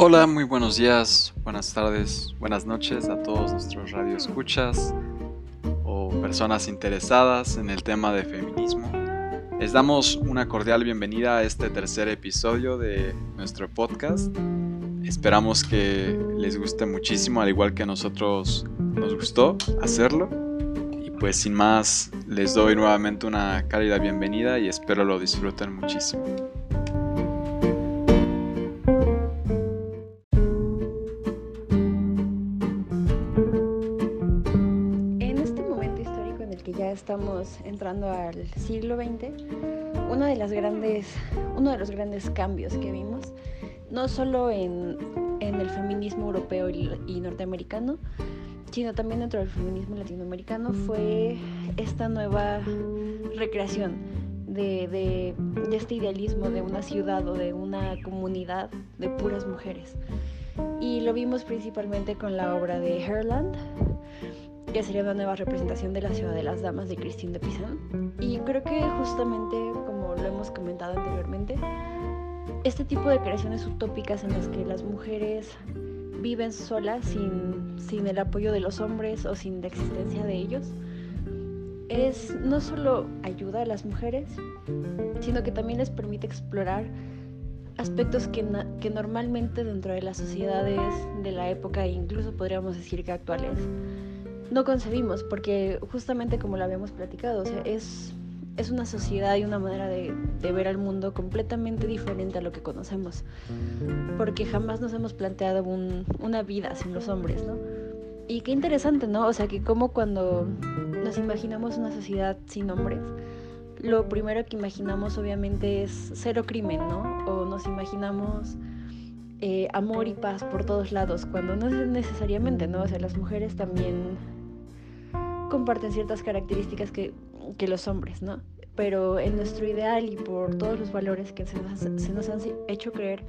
Hola, muy buenos días, buenas tardes, buenas noches a todos nuestros radioescuchas o personas interesadas en el tema de feminismo. Les damos una cordial bienvenida a este tercer episodio de nuestro podcast. Esperamos que les guste muchísimo, al igual que a nosotros nos gustó hacerlo. Y pues sin más, les doy nuevamente una cálida bienvenida y espero lo disfruten muchísimo. Entrando al siglo XX, uno de, las grandes, uno de los grandes cambios que vimos, no solo en, el feminismo europeo y, norteamericano, sino también dentro del feminismo latinoamericano, fue esta nueva recreación de, de, este idealismo de una ciudad o de una comunidad de puras mujeres. Y lo vimos principalmente con la obra de Herland, que sería una nueva representación de la ciudad de las damas de Christine de Pizan. Y creo que justamente, como lo hemos comentado anteriormente, este tipo de creaciones utópicas en las que las mujeres viven solas sin, sin el apoyo de los hombres o sin la existencia de ellos, es no solo ayuda a las mujeres, sino que también les permite explorar aspectos que, que normalmente dentro de las sociedades de la época incluso podríamos decir que actuales no concebimos, porque justamente como lo habíamos platicado, o sea, es, es una sociedad y una manera de, ver al mundo completamente diferente a lo que conocemos, porque jamás nos hemos planteado una vida sin los hombres, ¿no? Y qué interesante, ¿no? O sea, que como cuando nos imaginamos una sociedad sin hombres, lo primero que imaginamos obviamente es cero crimen, ¿no? O nos imaginamos eh, amor y paz por todos lados, cuando no es necesariamente, ¿no? O sea, las mujeres también comparten ciertas características que, que los hombres, ¿no? Pero en nuestro ideal y por todos los valores que se nos, se nos han hecho creer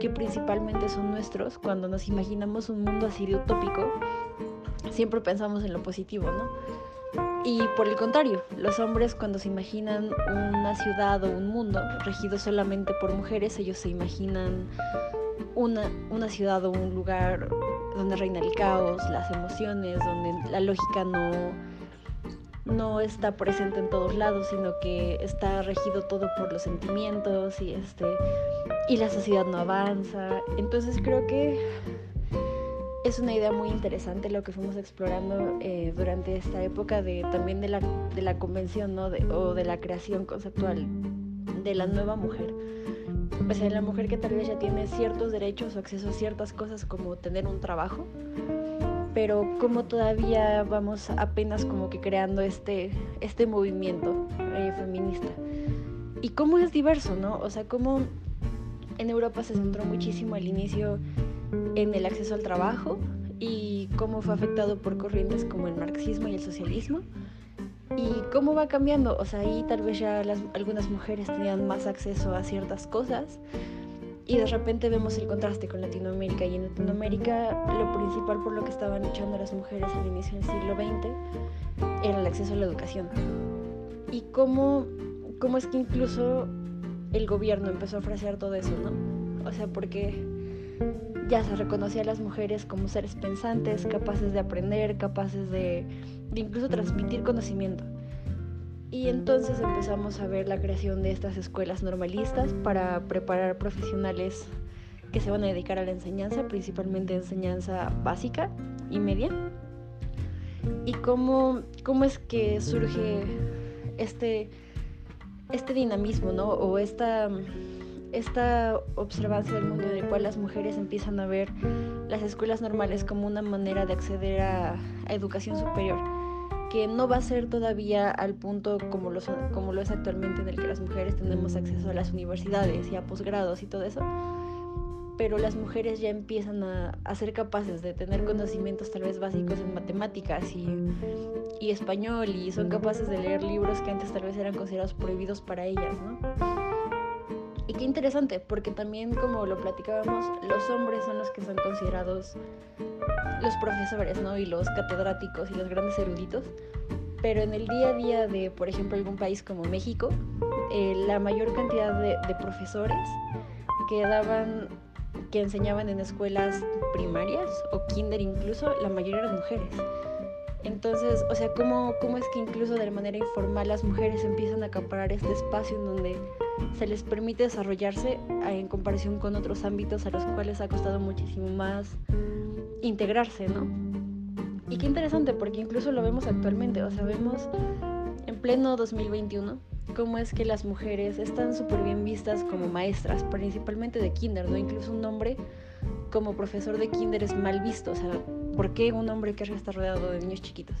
que principalmente son nuestros, cuando nos imaginamos un mundo así de utópico, siempre pensamos en lo positivo, ¿no? Y por el contrario, los hombres cuando se imaginan una ciudad o un mundo regido solamente por mujeres, ellos se imaginan una, una ciudad o un lugar donde reina el caos, las emociones, donde la lógica no, no está presente en todos lados, sino que está regido todo por los sentimientos y este y la sociedad no avanza. Entonces creo que es una idea muy interesante lo que fuimos explorando eh, durante esta época de también de la, de la convención ¿no? o de la creación conceptual de la nueva mujer o sea, la mujer que tal vez ya tiene ciertos derechos o acceso a ciertas cosas como tener un trabajo, pero como todavía vamos apenas como que creando este, este movimiento eh, feminista. Y cómo es diverso, ¿no? O sea, cómo en Europa se centró muchísimo al inicio en el acceso al trabajo y cómo fue afectado por corrientes como el marxismo y el socialismo y cómo va cambiando. O sea, ahí tal vez ya algunas mujeres tenían más acceso a ciertas cosas y de repente vemos el contraste con Latinoamérica. Y en Latinoamérica lo principal por lo que estaban luchando las mujeres al inicio del siglo XX era el acceso a la educación. Y cómo, cómo es que incluso el gobierno empezó a ofrecer todo eso, ¿no? O sea, porque ya se reconocía a las mujeres como seres pensantes, capaces de aprender, capaces de, incluso transmitir conocimiento. Y entonces empezamos a ver la creación de estas escuelas normalistas para preparar profesionales que se van a dedicar a la enseñanza, principalmente enseñanza básica y media. Y cómo, cómo es que surge este, este dinamismo, ¿no? O esta esta observancia del mundo en el cual las mujeres empiezan a ver las escuelas normales como una manera de acceder a, educación superior, que no va a ser todavía al punto como lo, como lo es actualmente en el que las mujeres tenemos acceso a las universidades y a posgrados y todo eso, pero las mujeres ya empiezan a, a, ser capaces de tener conocimientos tal vez básicos en matemáticas y, y español y son capaces de leer libros que antes tal vez eran considerados prohibidos para ellas, ¿no? Qué interesante, porque también como lo platicábamos, los hombres son los que son considerados los profesores, ¿no? Y los catedráticos y los grandes eruditos. Pero en el día a día de, por ejemplo, algún país como México, eh, la mayor cantidad de, de profesores quedaban que enseñaban en escuelas primarias o kinder incluso, la mayoría eran mujeres. Entonces, o sea, ¿cómo, ¿cómo es que incluso de manera informal las mujeres empiezan a acaparar este espacio en donde se les permite desarrollarse en comparación con otros ámbitos a los cuales ha costado muchísimo más integrarse, ¿no? Y qué interesante, porque incluso lo vemos actualmente, o sea, vemos en pleno 2021 cómo es que las mujeres están súper bien vistas como maestras, principalmente de kinder, ¿no? Incluso un hombre como profesor de kinder es mal visto, o sea, ¿por qué un hombre que está rodeado de niños chiquitos?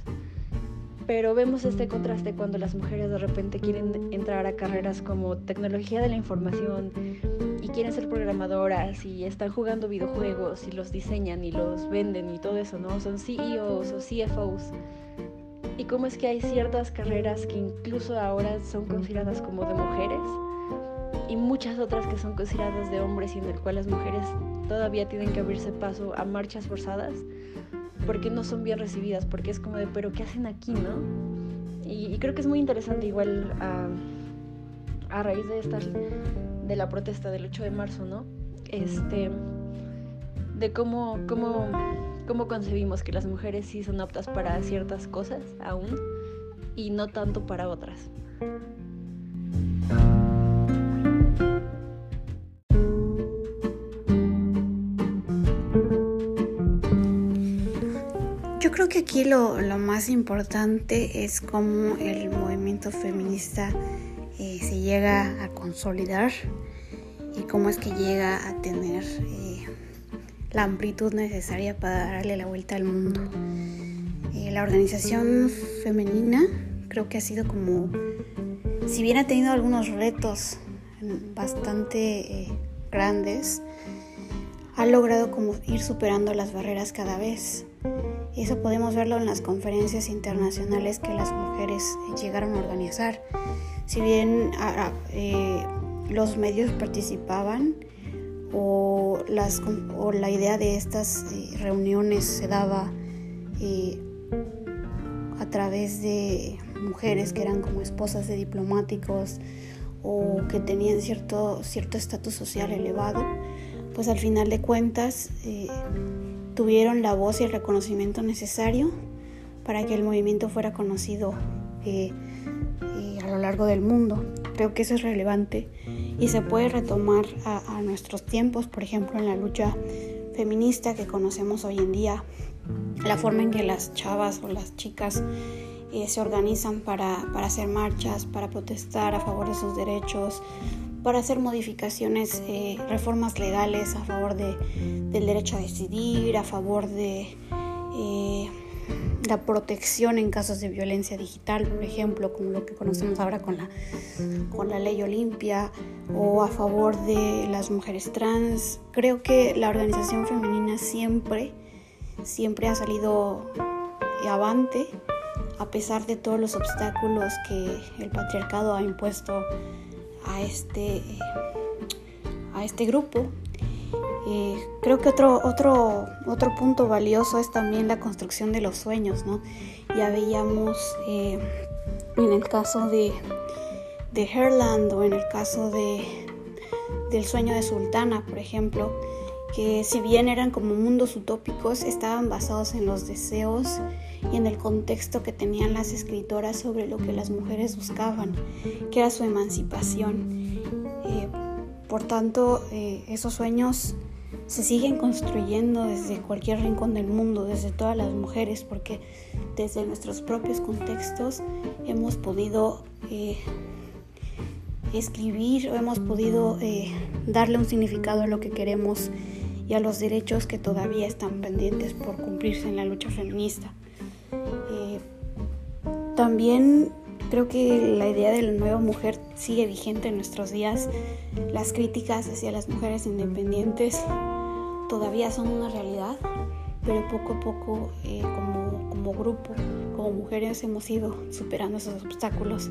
Pero vemos este contraste cuando las mujeres de repente quieren entrar a carreras como tecnología de la información y quieren ser programadoras y están jugando videojuegos y los diseñan y los venden y todo eso, ¿no? Son CEOs o CFOs. Y cómo es que hay ciertas carreras que incluso ahora son consideradas como de mujeres y muchas otras que son consideradas de hombres y en el cual las mujeres todavía tienen que abrirse paso a marchas forzadas porque no son bien recibidas, porque es como de, pero ¿qué hacen aquí, no? Y, creo que es muy interesante igual a, a raíz de esta, de la protesta del 8 de marzo, ¿no? Este, de cómo, cómo, cómo concebimos que las mujeres sí son aptas para ciertas cosas aún y no tanto para otras. Que aquí lo, más importante es cómo el movimiento feminista eh, se llega a consolidar y cómo es que llega a tener eh, la amplitud necesaria para darle la vuelta al mundo. Eh, la organización femenina creo que ha sido como, si bien ha tenido algunos retos bastante grandes, ha logrado como ir superando las barreras cada vez. Eso podemos verlo en las conferencias internacionales que las mujeres llegaron a organizar. Si bien eh, los medios participaban o, las, la idea de estas eh, reuniones se daba eh, a través de mujeres que eran como esposas de diplomáticos o que tenían cierto estatus social elevado, pues al final de cuentas tuvieron la voz y el reconocimiento necesario para que el movimiento fuera conocido eh, eh, a lo largo del mundo. Creo que eso es relevante y se puede retomar a, nuestros tiempos, por ejemplo, en la lucha feminista que conocemos hoy en día, la forma en que las chavas o las chicas eh, se organizan para, para, hacer marchas, para protestar a favor de sus derechos, para hacer modificaciones, eh, reformas legales a favor de, del derecho a decidir, a favor de eh, la protección en casos de violencia digital, por ejemplo, como lo que conocemos ahora con la, con la ley Olimpia, o a favor de las mujeres trans. Creo que la organización femenina siempre, siempre ha salido avante a pesar de todos los obstáculos que el patriarcado ha impuesto a este, a este grupo. Eh, creo que otro, otro, otro punto valioso es también la construcción de los sueños, ¿no? Ya veíamos eh, en el caso de, de Herland o en el caso de, del sueño de Sultana, por ejemplo, que si bien eran como mundos utópicos, estaban basados en los deseos y en el contexto que tenían las escritoras sobre lo que las mujeres buscaban, que era su emancipación. Eh, por tanto, eh, esos sueños se siguen construyendo desde cualquier rincón del mundo, desde todas las mujeres, porque desde nuestros propios contextos hemos podido eh, escribir o hemos podido darle un significado a lo que queremos y a los derechos que todavía están pendientes por cumplirse en la lucha feminista. También creo que la idea de la nueva mujer sigue vigente en nuestros días. Las críticas hacia las mujeres independientes todavía son una realidad, pero poco a poco eh, como, como, grupo, como mujeres hemos ido superando esos obstáculos.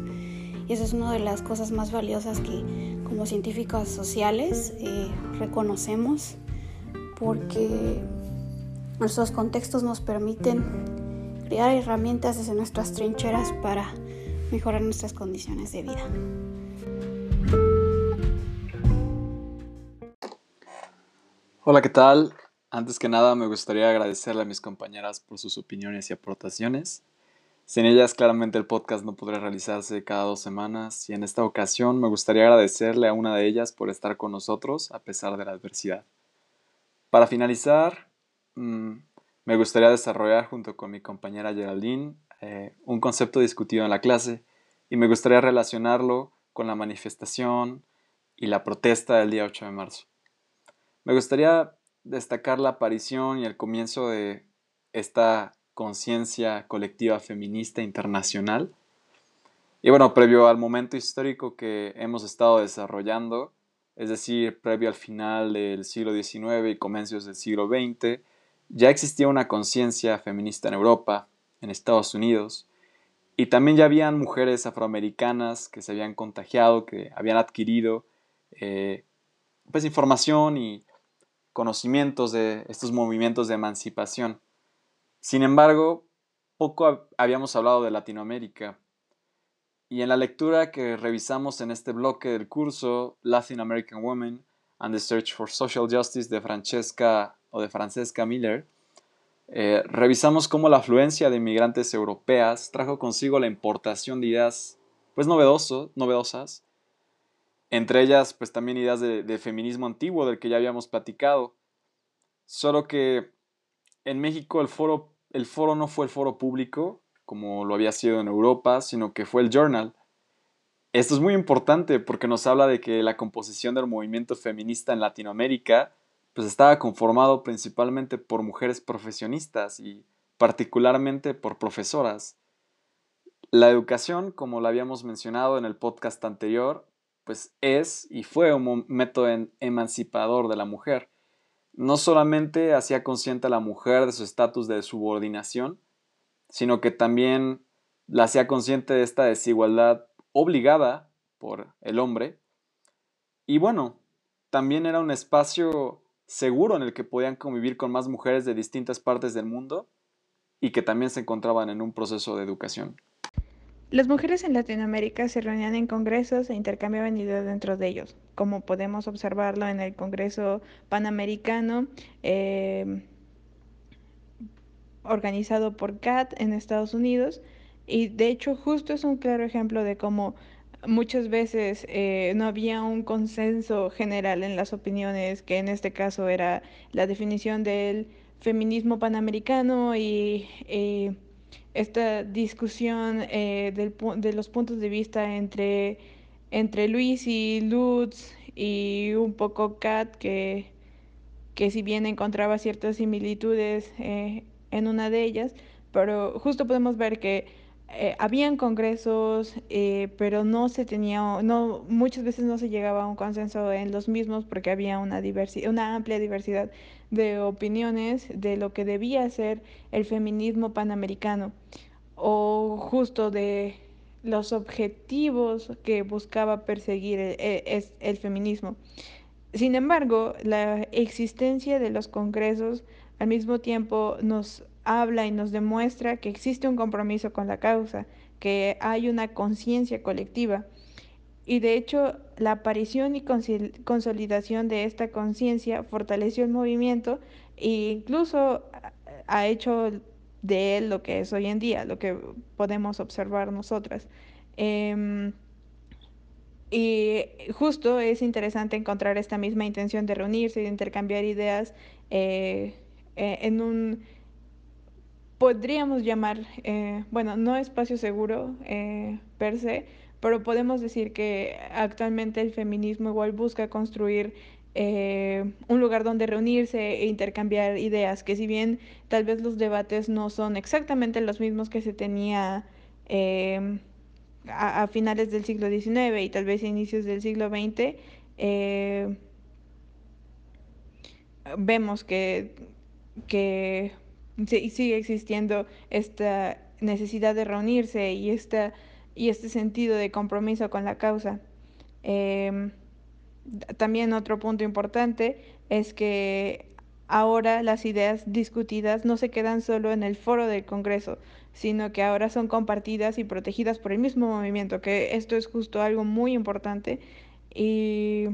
Y eso es una de las cosas más valiosas que como científicas sociales eh, reconocemos porque nuestros contextos nos permiten crear herramientas desde nuestras trincheras para mejorar nuestras condiciones de vida. Hola, ¿qué tal? Antes que nada me gustaría agradecerle a mis compañeras por sus opiniones y aportaciones. Sin ellas claramente el podcast no podría realizarse cada dos semanas y en esta ocasión me gustaría agradecerle a una de ellas por estar con nosotros a pesar de la adversidad. Para finalizar, mm, me gustaría desarrollar junto con mi compañera Geraldine eh, un concepto discutido en la clase y me gustaría relacionarlo con la manifestación y la protesta del día 8 de marzo. Me gustaría destacar la aparición y el comienzo de esta conciencia colectiva feminista internacional. Y bueno, previo al momento histórico que hemos estado desarrollando, es decir, previo al final del siglo XIX y comienzos del siglo XX, ya existía una conciencia feminista en Europa, en Estados Unidos, y también ya habían mujeres afroamericanas que se habían contagiado, que habían adquirido eh, pues información y conocimientos de estos movimientos de emancipación. Sin embargo, poco habíamos hablado de Latinoamérica. Y en la lectura que revisamos en este bloque del curso, Latin American Women and the Search for Social Justice de Francesca o de Francesca Miller, eh, revisamos cómo la afluencia de inmigrantes europeas trajo consigo la importación de ideas pues novedoso, novedosas entre ellas, pues también ideas de, feminismo antiguo del que ya habíamos platicado. Solo que en México el foro, el foro no fue el foro público, como lo había sido en Europa, sino que fue el journal. Esto es muy importante porque nos habla de que la composición del movimiento feminista en Latinoamérica pues estaba conformado principalmente por mujeres profesionistas y particularmente por profesoras. La educación, como lo habíamos mencionado en el podcast anterior, pues es y fue un método emancipador de la mujer. No solamente hacía consciente a la mujer de su estatus de subordinación, sino que también la hacía consciente de esta desigualdad obligada por el hombre. Y bueno, también era un espacio seguro en el que podían convivir con más mujeres de distintas partes del mundo y que también se encontraban en un proceso de educación. Las mujeres en Latinoamérica se reunían en congresos e intercambiaban ideas dentro de ellos, como podemos observarlo en el Congreso Panamericano eh, organizado por CAT en Estados Unidos. Y de hecho justo es un claro ejemplo de cómo muchas veces eh, no había un consenso general en las opiniones, que en este caso era la definición del feminismo panamericano y eh, esta discusión eh, del, de los puntos de vista entre, entre Luis y Lutz y un poco Kat, que, que si bien encontraba ciertas similitudes en una de ellas, pero justo podemos ver que eh, habían congresos, eh, pero no se tenía, no, muchas veces no se llegaba a un consenso en los mismos porque había una, diversidad, una amplia diversidad de opiniones de lo que debía ser el feminismo panamericano o justo de los objetivos que buscaba perseguir el, el, el feminismo. Sin embargo, la existencia de los congresos al mismo tiempo nos habla y nos demuestra que existe un compromiso con la causa, que hay una conciencia colectiva. Y de hecho, la aparición y consolidación de esta conciencia fortaleció el movimiento e incluso ha hecho de él lo que es hoy en día, lo que podemos observar nosotras. Eh, y justo es interesante encontrar esta misma intención de reunirse, de intercambiar ideas eh, eh, en un podríamos llamar, eh, bueno, no espacio seguro eh, per se, pero podemos decir que actualmente el feminismo igual busca construir eh, un lugar donde reunirse e intercambiar ideas, que si bien tal vez los debates no son exactamente los mismos que se tenía eh, a, finales del siglo XIX y tal vez inicios del siglo XX, vemos que, que sí, sigue existiendo esta necesidad de reunirse y, esta, y este sentido de compromiso con la causa. Eh, también otro punto importante es que ahora las ideas discutidas no se quedan solo en el foro del Congreso, sino que ahora son compartidas y protegidas por el mismo movimiento, que esto es justo algo muy importante y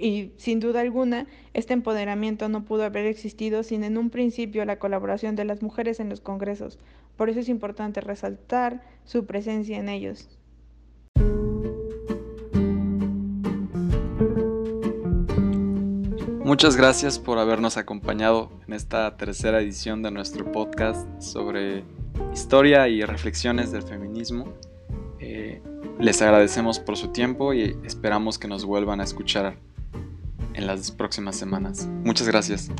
y sin duda alguna, este empoderamiento no pudo haber existido sin en un principio la colaboración de las mujeres en los congresos. Por eso es importante resaltar su presencia en ellos. Muchas gracias por habernos acompañado en esta tercera edición de nuestro podcast sobre historia y reflexiones del feminismo. Eh, les agradecemos por su tiempo y esperamos que nos vuelvan a escuchar en las próximas semanas. Muchas gracias.